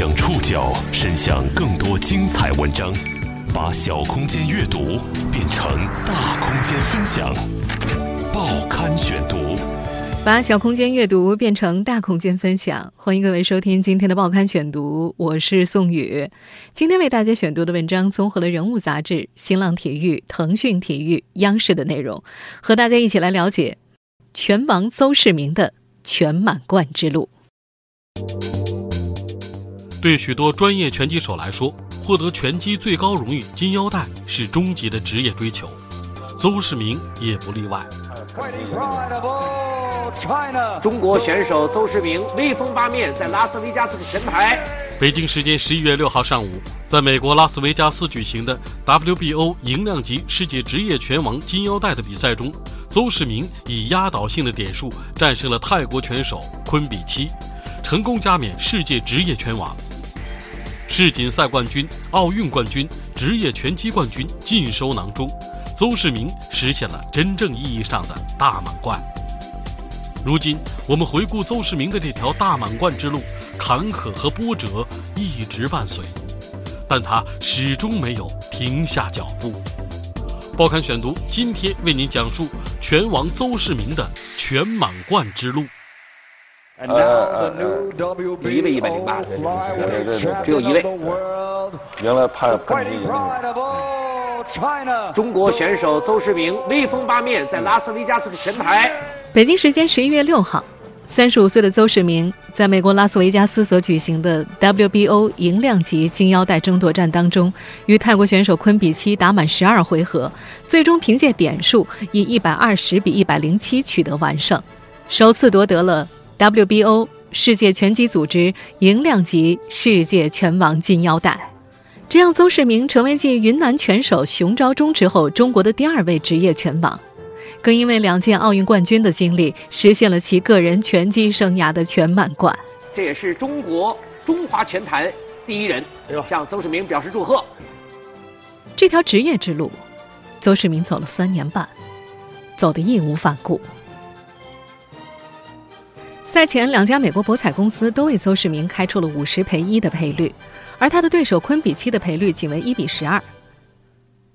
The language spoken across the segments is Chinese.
将触角伸向更多精彩文章，把小空间阅读变成大空间分享。报刊选读，把小空间阅读变成大空间分享。欢迎各位收听今天的报刊选读，我是宋宇。今天为大家选读的文章综合了《人物》杂志、新浪体育、腾讯体育、央视的内容，和大家一起来了解拳王邹市明的全满贯之路。对许多专业拳击手来说，获得拳击最高荣誉金腰带是终极的职业追求。邹市明也不例外。中国选手邹市明威风八面，在拉斯维加斯的拳台。北京时间十一月六号上午，在美国拉斯维加斯举行的 WBO 银量级世界职业拳王金腰带的比赛中，邹市明以压倒性的点数战胜了泰国拳手昆比七，成功加冕世界职业拳王。世锦赛冠军、奥运冠军、职业拳击冠军尽收囊中，邹市明实现了真正意义上的大满贯。如今，我们回顾邹市明的这条大满贯之路，坎坷和波折一直伴随，但他始终没有停下脚步。报刊选读今天为您讲述拳王邹市明的全满贯之路。呃，有一位一百零八，只有一位。原来判判决赢中国选手邹市明威风八面，在拉斯维加斯的拳台。北京时间十一月六号，三十五岁的邹市明在美国拉斯维加斯所举行的 WBO 银量级金腰带争夺战当中，与泰国选手昆比七打满十二回合，最终凭借点数以一百二十比一百零七取得完胜，首次夺得了。WBO 世界拳击组织银量级世界拳王金腰带，这让邹市明成为继云南拳手熊昭忠之后中国的第二位职业拳王，更因为两届奥运冠军的经历，实现了其个人拳击生涯的全满贯。这也是中国中华拳坛第一人，向邹市明表示祝贺。这条职业之路，邹市明走了三年半，走得义无反顾。赛前，两家美国博彩公司都为邹市明开出了五十赔一的赔率，而他的对手昆比七的赔率仅为一比十二。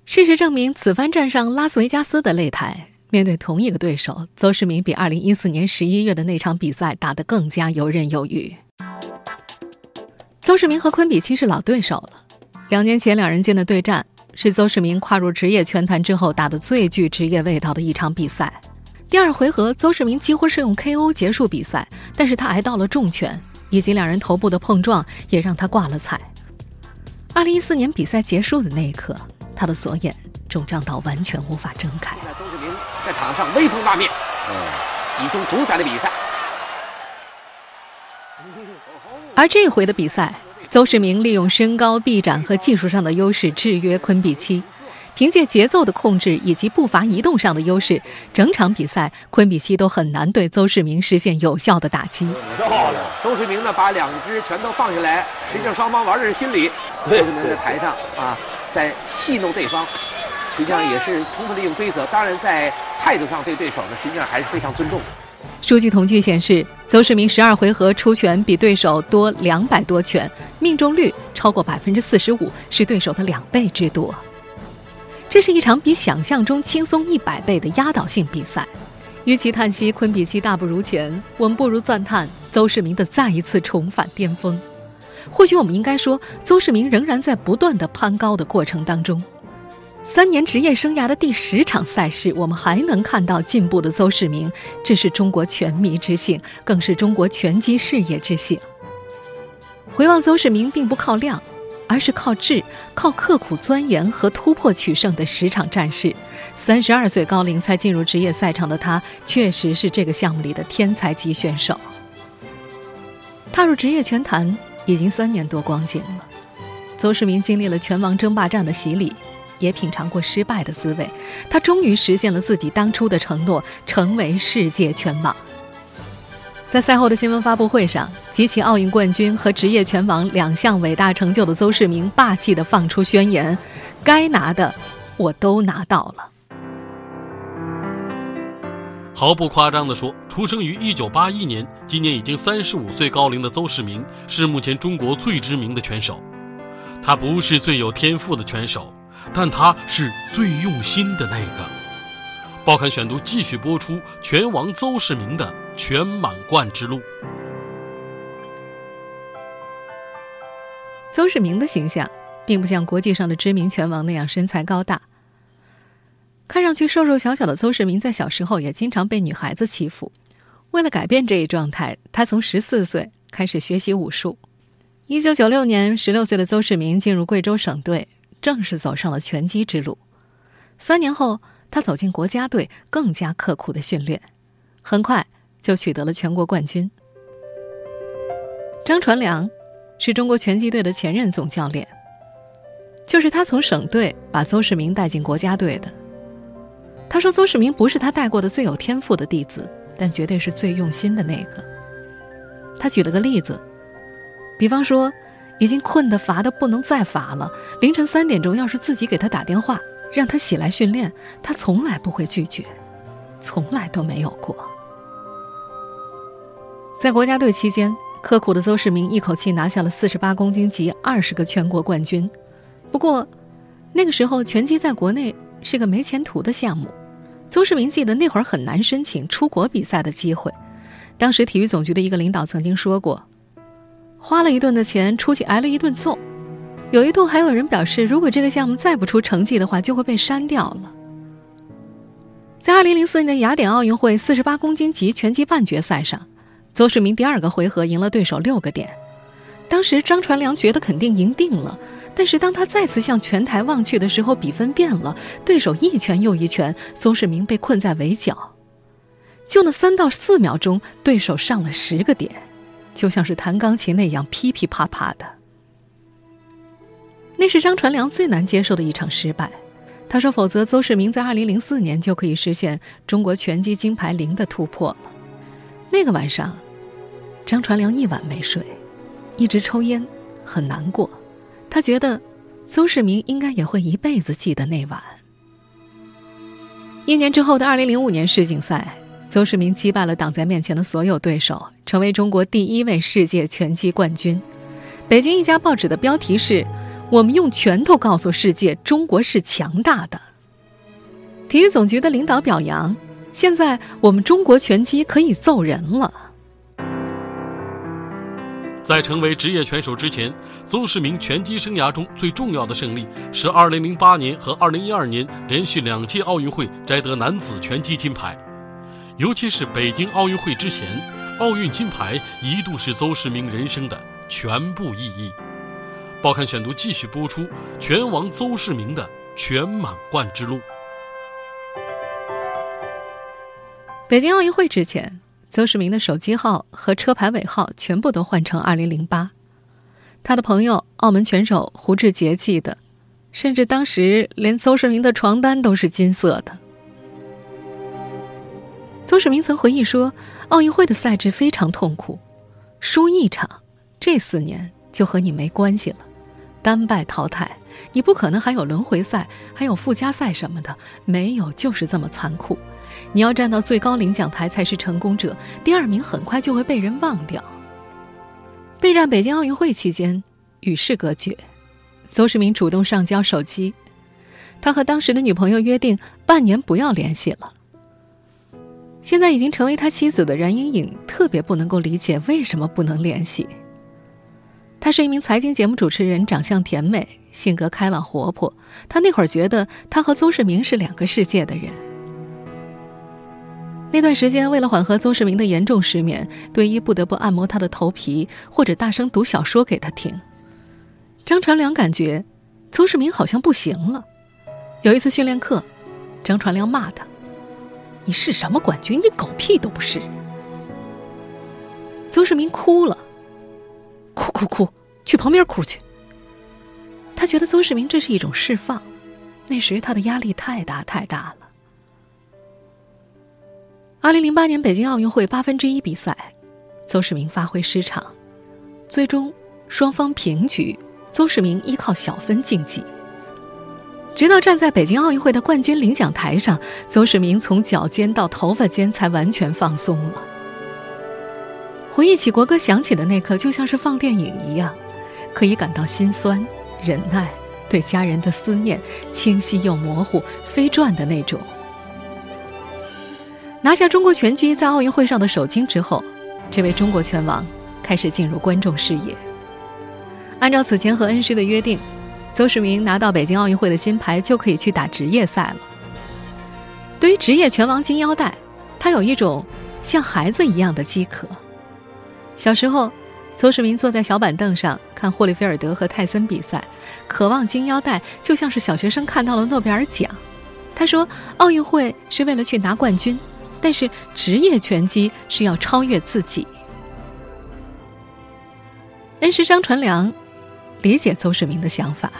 事实证明，此番站上拉斯维加斯的擂台，面对同一个对手，邹市明比二零一四年十一月的那场比赛打得更加游刃有余。邹市明和昆比七是老对手了，两年前两人间的对战是邹市明跨入职业拳坛之后打的最具职业味道的一场比赛。第二回合，邹市明几乎是用 KO 结束比赛，但是他挨到了重拳，以及两人头部的碰撞，也让他挂了彩。二零一四年比赛结束的那一刻，他的左眼肿胀到完全无法睁开。邹市明在场上威风八面，嗯，以终主宰了比赛。而这回的比赛，邹市明利用身高、臂展和技术上的优势制约昆比七。凭借节奏的控制以及步伐移动上的优势，整场比赛昆比西都很难对邹市明实现有效的打击。邹市明呢，把两只拳头放下来，实际上双方玩的是心理。邹市明在台上啊，在戏弄对方，实际上也是充分利用规则。当然，在态度上对对手呢，实际上还是非常尊重的。数据统计显示，邹市明十二回合出拳比对手多两百多拳，命中率超过百分之四十五，是对手的两倍之多。这是一场比想象中轻松一百倍的压倒性比赛。与其叹息昆比七大不如前，我们不如赞叹邹市明的再一次重返巅峰。或许我们应该说，邹市明仍然在不断的攀高的过程当中。三年职业生涯的第十场赛事，我们还能看到进步的邹市明，这是中国拳迷之幸，更是中国拳击事业之幸。回望邹市明，并不靠量。而是靠智、靠刻苦钻研和突破取胜的十场战士，三十二岁高龄才进入职业赛场的他，确实是这个项目里的天才级选手。踏入职业拳坛已经三年多光景了，邹市明经历了拳王争霸战的洗礼，也品尝过失败的滋味，他终于实现了自己当初的承诺，成为世界拳王。在赛后的新闻发布会上，集齐奥运冠军和职业拳王两项伟大成就的邹市明霸气地放出宣言：“该拿的，我都拿到了。”毫不夸张地说，出生于1981年，今年已经35岁高龄的邹市明是目前中国最知名的拳手。他不是最有天赋的拳手，但他是最用心的那个。报刊选读继续播出拳王邹市明的全满贯之路。邹市明的形象并不像国际上的知名拳王那样身材高大。看上去瘦瘦小小的邹市明，在小时候也经常被女孩子欺负。为了改变这一状态，他从十四岁开始学习武术。一九九六年，十六岁的邹市明进入贵州省队，正式走上了拳击之路。三年后，他走进国家队，更加刻苦的训练，很快就取得了全国冠军。张传良是中国拳击队的前任总教练，就是他从省队把邹市明带进国家队的。他说：“邹市明不是他带过的最有天赋的弟子，但绝对是最用心的那个。”他举了个例子，比方说，已经困得乏得不能再乏了，凌晨三点钟要是自己给他打电话，让他起来训练，他从来不会拒绝，从来都没有过。在国家队期间，刻苦的邹市明一口气拿下了四十八公斤级二十个全国冠军。不过，那个时候拳击在国内。是个没前途的项目，邹市明记得那会儿很难申请出国比赛的机会。当时体育总局的一个领导曾经说过：“花了一顿的钱，出去挨了一顿揍。”有一度还有人表示，如果这个项目再不出成绩的话，就会被删掉了。在2004年雅典奥运会48公斤级拳击半决赛上，邹市明第二个回合赢了对手六个点。当时张传良觉得肯定赢定了。但是当他再次向拳台望去的时候，比分变了，对手一拳又一拳，邹市明被困在围角。就那三到四秒钟，对手上了十个点，就像是弹钢琴那样噼噼啪啪的。那是张传良最难接受的一场失败。他说：“否则，邹市明在二零零四年就可以实现中国拳击金牌零的突破了。”那个晚上，张传良一晚没睡，一直抽烟，很难过。他觉得，邹市明应该也会一辈子记得那晚。一年之后的二零零五年世锦赛，邹市明击败了挡在面前的所有对手，成为中国第一位世界拳击冠军。北京一家报纸的标题是：“我们用拳头告诉世界，中国是强大的。”体育总局的领导表扬：“现在我们中国拳击可以揍人了。”在成为职业拳手之前，邹市明拳击生涯中最重要的胜利是2008年和2012年连续两届奥运会摘得男子拳击金牌。尤其是北京奥运会之前，奥运金牌一度是邹市明人生的全部意义。报刊选读继续播出拳王邹市明的全满贯之路。北京奥运会之前。邹市明的手机号和车牌尾号全部都换成二零零八，他的朋友澳门拳手胡志杰记得，甚至当时连邹市明的床单都是金色的。邹市明曾回忆说，奥运会的赛制非常痛苦，输一场，这四年就和你没关系了，单败淘汰，你不可能还有轮回赛，还有附加赛什么的，没有，就是这么残酷。你要站到最高领奖台才是成功者，第二名很快就会被人忘掉。备战北京奥运会期间，与世隔绝，邹市明主动上交手机，他和当时的女朋友约定半年不要联系了。现在已经成为他妻子的冉莹颖特别不能够理解为什么不能联系。他是一名财经节目主持人，长相甜美，性格开朗活泼。他那会儿觉得他和邹市明是两个世界的人。那段时间，为了缓和邹市明的严重失眠，队医不得不按摩他的头皮，或者大声读小说给他听。张传良感觉，邹市明好像不行了。有一次训练课，张传良骂他：“你是什么冠军？你狗屁都不是！”邹市明哭了，哭哭哭，去旁边哭去。他觉得邹市明这是一种释放，那时他的压力太大太大了。二零零八年北京奥运会八分之一比赛，邹市明发挥失常，最终双方平局。邹市明依靠小分晋级。直到站在北京奥运会的冠军领奖台上，邹市明从脚尖到头发尖才完全放松了。回忆起国歌响起的那刻，就像是放电影一样，可以感到心酸、忍耐，对家人的思念，清晰又模糊，飞转的那种。拿下中国拳击在奥运会上的首金之后，这位中国拳王开始进入观众视野。按照此前和恩师的约定。邹市明拿到北京奥运会的金牌，就可以去打职业赛了。对于职业拳王金腰带，他有一种像孩子一样的饥渴。小时候，邹市明坐在小板凳上看霍利菲尔德和泰森比赛，渴望金腰带，就像是小学生看到了诺贝尔奖。他说：“奥运会是为了去拿冠军，但是职业拳击是要超越自己。”恩师张传良。理解邹市明的想法，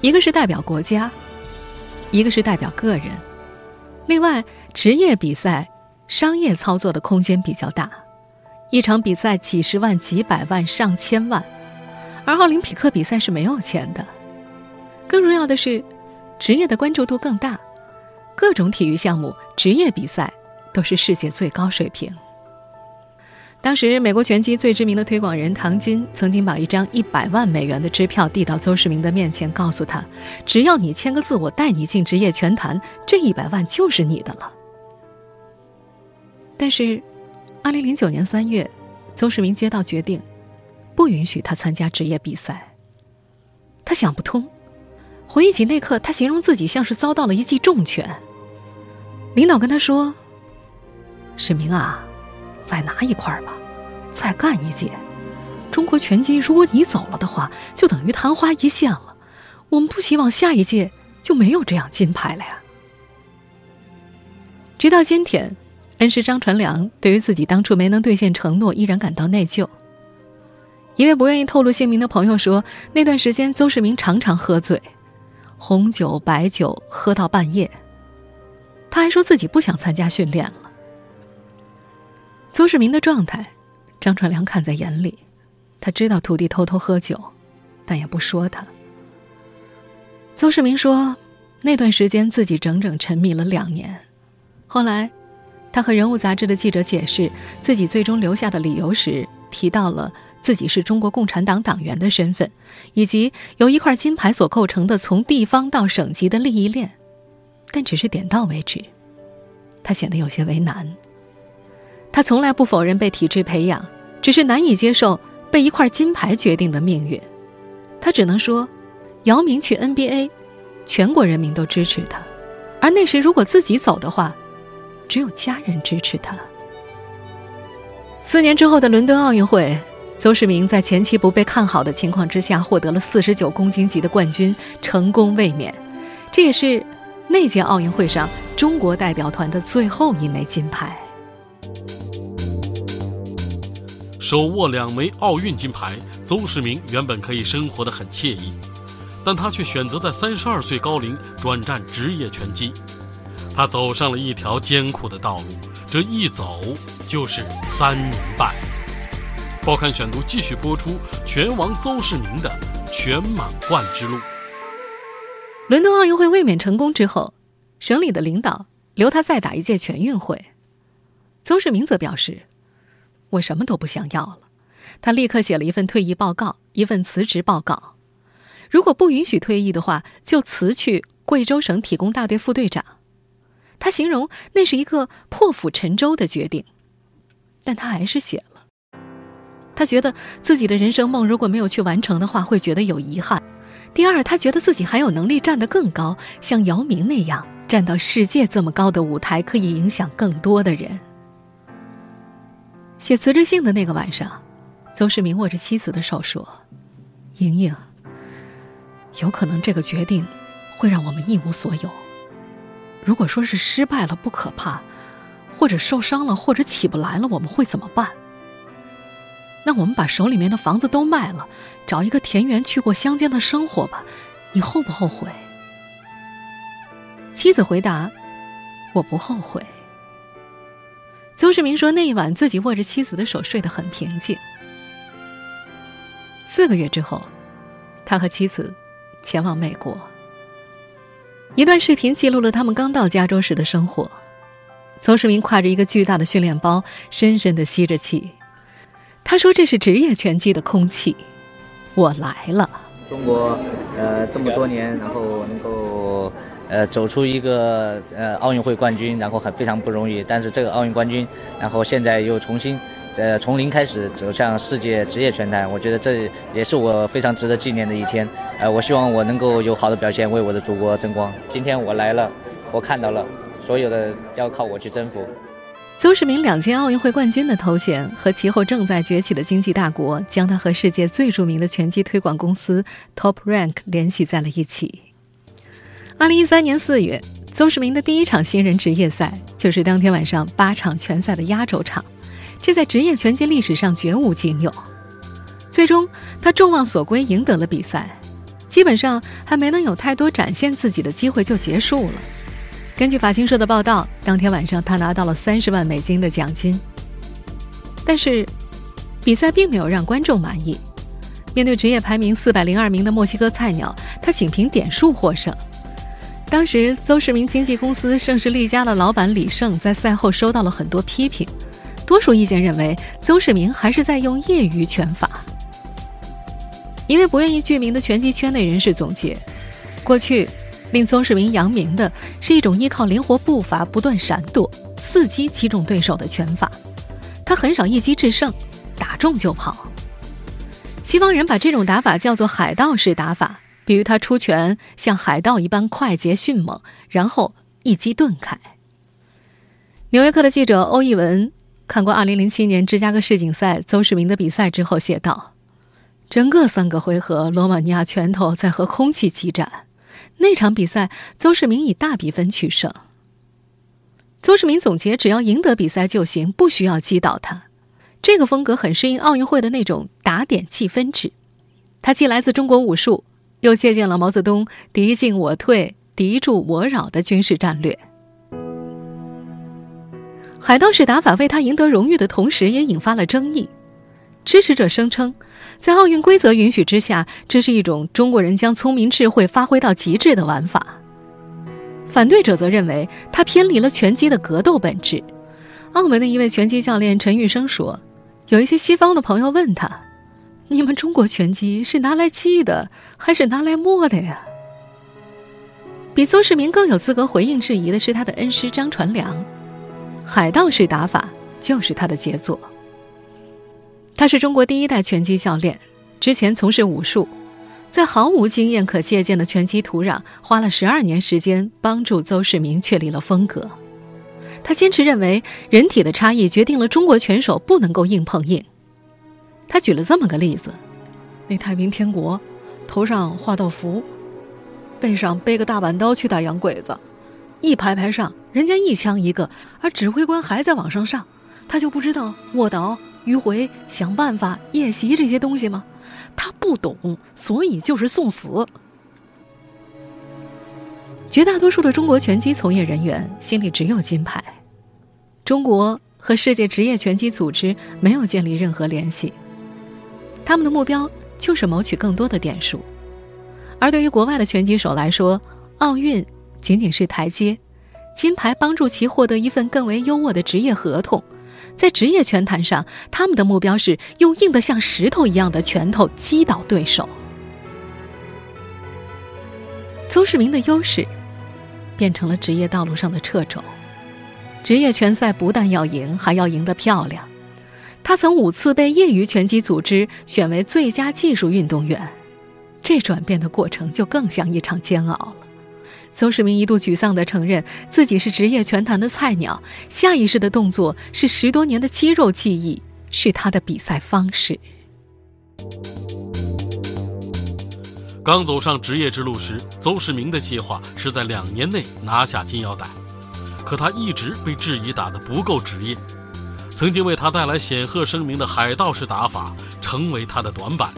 一个是代表国家，一个是代表个人。另外，职业比赛商业操作的空间比较大，一场比赛几十万、几百万、上千万，而奥林匹克比赛是没有钱的。更重要的是，职业的关注度更大，各种体育项目职业比赛都是世界最高水平。当时，美国拳击最知名的推广人唐金曾经把一张一百万美元的支票递到邹市明的面前，告诉他：“只要你签个字，我带你进职业拳坛，这一百万就是你的了。”但是，二零零九年三月，邹市明接到决定，不允许他参加职业比赛。他想不通，回忆起那刻，他形容自己像是遭到了一记重拳。领导跟他说：“史明啊。”再拿一块吧，再干一届。中国拳击，如果你走了的话，就等于昙花一现了。我们不希望下一届就没有这样金牌了呀。直到今天，恩师张传良对于自己当初没能兑现承诺，依然感到内疚。一位不愿意透露姓名的朋友说，那段时间邹市明常常喝醉，红酒、白酒喝到半夜。他还说自己不想参加训练了。邹市明的状态，张传良看在眼里，他知道徒弟偷偷喝酒，但也不说他。邹市明说，那段时间自己整整沉迷了两年。后来，他和《人物》杂志的记者解释自己最终留下的理由时，提到了自己是中国共产党党员的身份，以及由一块金牌所构成的从地方到省级的利益链，但只是点到为止。他显得有些为难。他从来不否认被体制培养，只是难以接受被一块金牌决定的命运。他只能说，姚明去 NBA，全国人民都支持他；而那时如果自己走的话，只有家人支持他。四年之后的伦敦奥运会，邹市明在前期不被看好的情况之下，获得了四十九公斤级的冠军，成功卫冕。这也是那届奥运会上中国代表团的最后一枚金牌。手握两枚奥运金牌，邹市明原本可以生活得很惬意，但他却选择在三十二岁高龄转战职业拳击。他走上了一条艰苦的道路，这一走就是三年半。报刊选读继续播出拳王邹市明的全满贯之路。伦敦奥运会卫冕成功之后，省里的领导留他再打一届全运会。邹市明则表示。我什么都不想要了，他立刻写了一份退役报告，一份辞职报告。如果不允许退役的话，就辞去贵州省体工大队副队长。他形容那是一个破釜沉舟的决定，但他还是写了。他觉得自己的人生梦如果没有去完成的话，会觉得有遗憾。第二，他觉得自己还有能力站得更高，像姚明那样站到世界这么高的舞台，可以影响更多的人。写辞职信的那个晚上，邹市明握着妻子的手说：“莹莹，有可能这个决定会让我们一无所有。如果说是失败了不可怕，或者受伤了，或者起不来了，我们会怎么办？那我们把手里面的房子都卖了，找一个田园去过乡间的生活吧。你后不后悔？”妻子回答：“我不后悔。”邹市明说：“那一晚，自己握着妻子的手，睡得很平静。四个月之后，他和妻子前往美国，一段视频记录了他们刚到加州时的生活。邹市明挎着一个巨大的训练包，深深的吸着气。他说：“这是职业拳击的空气。”我来了。中国，呃，这么多年，然后能够，呃，走出一个呃奥运会冠军，然后很非常不容易。但是这个奥运冠军，然后现在又重新，呃，从零开始走向世界职业拳坛，我觉得这也是我非常值得纪念的一天。呃，我希望我能够有好的表现，为我的祖国争光。今天我来了，我看到了。所有的要靠我去征服。邹市明两届奥运会冠军的头衔和其后正在崛起的经济大国，将他和世界最著名的拳击推广公司 Top Rank 联系在了一起。二零一三年四月，邹市明的第一场新人职业赛就是当天晚上八场拳赛的压轴场，这在职业拳击历史上绝无仅有。最终，他众望所归，赢得了比赛，基本上还没能有太多展现自己的机会就结束了。根据法新社的报道，当天晚上他拿到了三十万美金的奖金。但是，比赛并没有让观众满意。面对职业排名四百零二名的墨西哥菜鸟，他仅凭点数获胜。当时，邹市明经纪公司盛世力家的老板李胜在赛后收到了很多批评，多数意见认为邹市明还是在用业余拳法。一位不愿意具名的拳击圈内人士总结：过去。令邹市明扬名的是一种依靠灵活步伐、不断闪躲、伺机击中对手的拳法。他很少一击制胜，打中就跑。西方人把这种打法叫做海盗式打法，比如他出拳像海盗一般快捷迅猛，然后一击顿开。纽约客的记者欧义文看过2007年芝加哥世锦赛邹市明的比赛之后写道：“整个三个回合，罗马尼亚拳头在和空气激战。”那场比赛，邹市明以大比分取胜。邹市明总结：只要赢得比赛就行，不需要击倒他。这个风格很适应奥运会的那种打点计分制。他既来自中国武术，又借鉴了毛泽东“敌进我退，敌驻我扰”的军事战略。海盗式打法为他赢得荣誉的同时，也引发了争议。支持者声称。在奥运规则允许之下，这是一种中国人将聪明智慧发挥到极致的玩法。反对者则认为他偏离了拳击的格斗本质。澳门的一位拳击教练陈玉生说：“有一些西方的朋友问他，你们中国拳击是拿来记的还是拿来摸的呀？”比邹市明更有资格回应质疑的是他的恩师张传良，海盗式打法就是他的杰作。他是中国第一代拳击教练，之前从事武术，在毫无经验可借鉴的拳击土壤，花了十二年时间帮助邹市明确立了风格。他坚持认为，人体的差异决定了中国拳手不能够硬碰硬。他举了这么个例子：那太平天国，头上画道符，背上背个大板刀去打洋鬼子，一排排上，人家一枪一个，而指挥官还在往上上，他就不知道卧倒。迂回想办法夜袭这些东西吗？他不懂，所以就是送死。绝大多数的中国拳击从业人员心里只有金牌，中国和世界职业拳击组织没有建立任何联系。他们的目标就是谋取更多的点数，而对于国外的拳击手来说，奥运仅仅是台阶，金牌帮助其获得一份更为优渥的职业合同。在职业拳坛上，他们的目标是用硬得像石头一样的拳头击倒对手。邹市明的优势变成了职业道路上的掣肘。职业拳赛不但要赢，还要赢得漂亮。他曾五次被业余拳击组织选为最佳技术运动员，这转变的过程就更像一场煎熬了。邹市明一度沮丧地承认自己是职业拳坛的菜鸟，下意识的动作是十多年的肌肉记忆，是他的比赛方式。刚走上职业之路时，邹市明的计划是在两年内拿下金腰带，可他一直被质疑打得不够职业。曾经为他带来显赫声名的海盗式打法成为他的短板，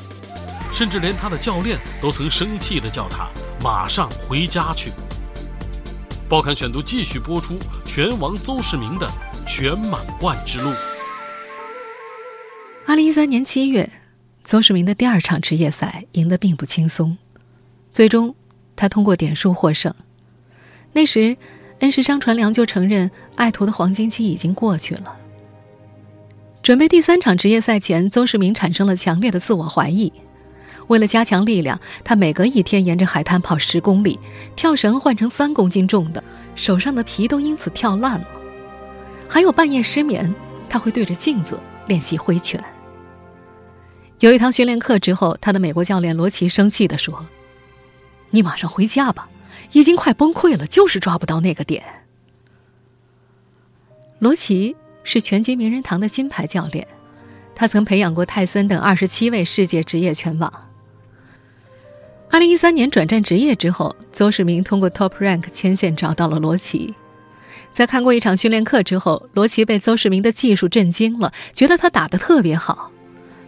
甚至连他的教练都曾生气地叫他马上回家去。报刊选读继续播出拳王邹市明的全满贯之路。二零一三年七月，邹市明的第二场职业赛赢得并不轻松，最终他通过点数获胜。那时，恩师张传良就承认，爱徒的黄金期已经过去了。准备第三场职业赛前，邹市明产生了强烈的自我怀疑。为了加强力量，他每隔一天沿着海滩跑十公里，跳绳换成三公斤重的，手上的皮都因此跳烂了。还有半夜失眠，他会对着镜子练习挥拳。有一堂训练课之后，他的美国教练罗奇生气地说：“你马上回家吧，已经快崩溃了，就是抓不到那个点。”罗奇是拳击名人堂的金牌教练，他曾培养过泰森等二十七位世界职业拳王。二零一三年转战职业之后，邹市明通过 Top Rank 牵线找到了罗奇。在看过一场训练课之后，罗奇被邹市明的技术震惊了，觉得他打得特别好。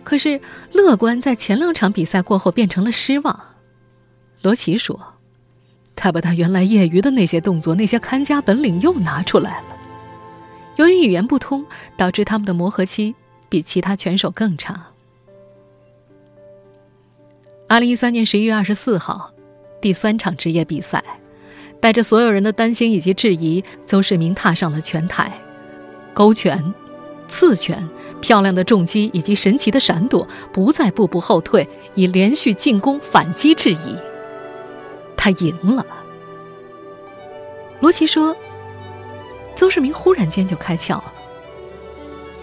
可是乐观在前两场比赛过后变成了失望。罗奇说：“他把他原来业余的那些动作、那些看家本领又拿出来了。由于语言不通，导致他们的磨合期比其他拳手更长。”二零一三年十一月二十四号，第三场职业比赛，带着所有人的担心以及质疑，邹市明踏上了拳台，勾拳、刺拳、漂亮的重击以及神奇的闪躲，不再步步后退，以连续进攻反击质疑。他赢了。罗琦说：“邹市明忽然间就开窍了。”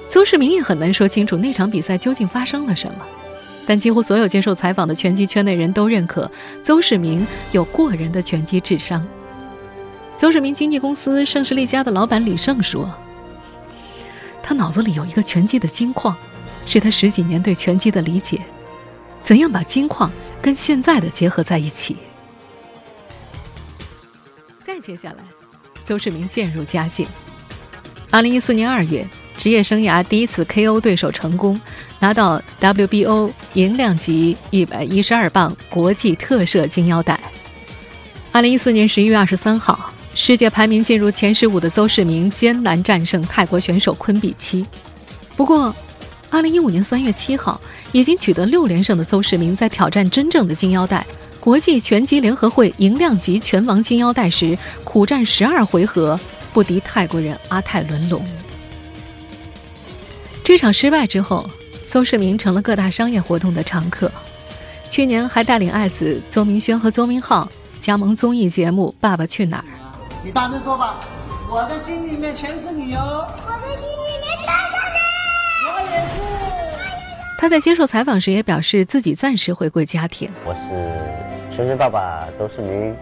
邹市明也很难说清楚那场比赛究竟发生了什么。但几乎所有接受采访的拳击圈内人都认可，邹市明有过人的拳击智商。邹市明经纪公司盛世力家的老板李胜说：“他脑子里有一个拳击的金矿，是他十几年对拳击的理解，怎样把金矿跟现在的结合在一起。”再接下来，邹市明渐入佳境。二零一四年二月，职业生涯第一次 KO 对手成功。拿到 WBO 银量级一百一十二磅国际特设金腰带。二零一四年十一月二十三号，世界排名进入前十五的邹市明艰难战胜泰国选手昆比七。不过，二零一五年三月七号，已经取得六连胜的邹市明在挑战真正的金腰带——国际拳击联合会银量级拳王金腰带时，苦战十二回合，不敌泰国人阿泰伦龙。这场失败之后。邹市明成了各大商业活动的常客，去年还带领爱子邹明轩和邹明浩加盟综艺节目《爸爸去哪儿》。你大声说吧，我的心里面全是你哦！我的心里面全是你！我也是。他在接受采访时也表示自己暂时回归家庭。我是圈圈爸爸邹市明。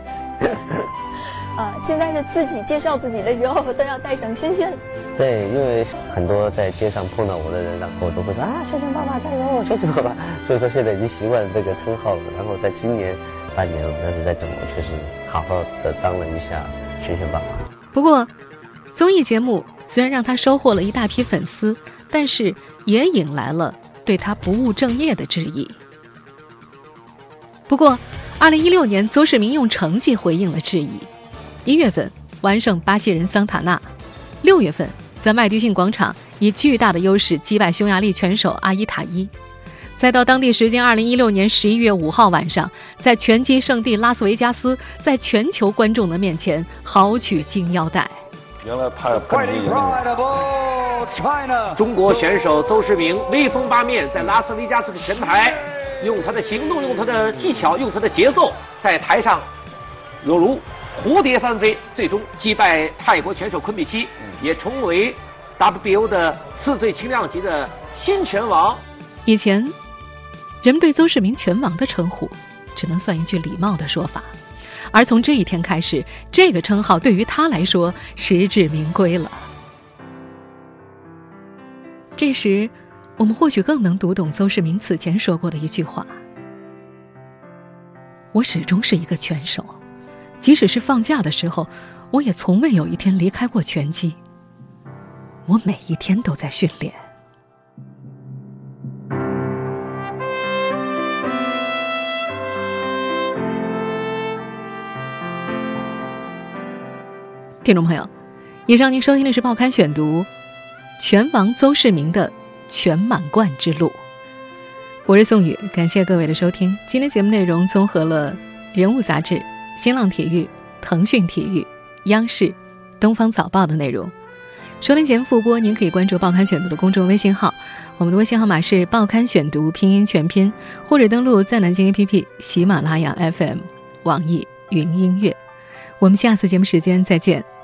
啊，现在的自己介绍自己的时候都要带上“轩轩”。对，因为很多在街上碰到我的人，然后都会说啊，轩轩爸爸加油，轩轩爸爸。所 以说现在已经习惯这个称号了。然后在今年半年，但是在整，我确实好好的当了一下轩轩爸爸。不过，综艺节目虽然让他收获了一大批粉丝，但是也引来了对他不务正业的质疑。不过，二零一六年，邹市明用成绩回应了质疑。一月份完胜巴西人桑塔纳，六月份在麦迪逊广场以巨大的优势击败匈牙利拳手阿伊塔伊，再到当地时间二零一六年十一月五号晚上，在拳击圣地拉斯维加斯，在全球观众的面前豪取金腰带。原来怕潘金中国选手邹市明威风八面，在拉斯维加斯的前台，用他的行动，用他的技巧，用他的节奏，在台上犹如。蝴蝶翻飞，最终击败泰国拳手昆比西，也成为 WBO 的四最轻量级的新拳王。以前，人们对邹市明“拳王”的称呼，只能算一句礼貌的说法，而从这一天开始，这个称号对于他来说实至名归了。这时，我们或许更能读懂邹市明此前说过的一句话：“我始终是一个拳手。”即使是放假的时候，我也从未有一天离开过拳击。我每一天都在训练。听众朋友，以上您收听的是《报刊选读》，拳王邹市明的全满贯之路。我是宋宇，感谢各位的收听。今天节目内容综合了《人物》杂志。新浪体育、腾讯体育、央视、东方早报的内容。收听节目复播，您可以关注“报刊选读”的公众微信号，我们的微信号码是“报刊选读”拼音全拼，或者登录在南京 APP、喜马拉雅 FM、网易云音乐。我们下次节目时间再见。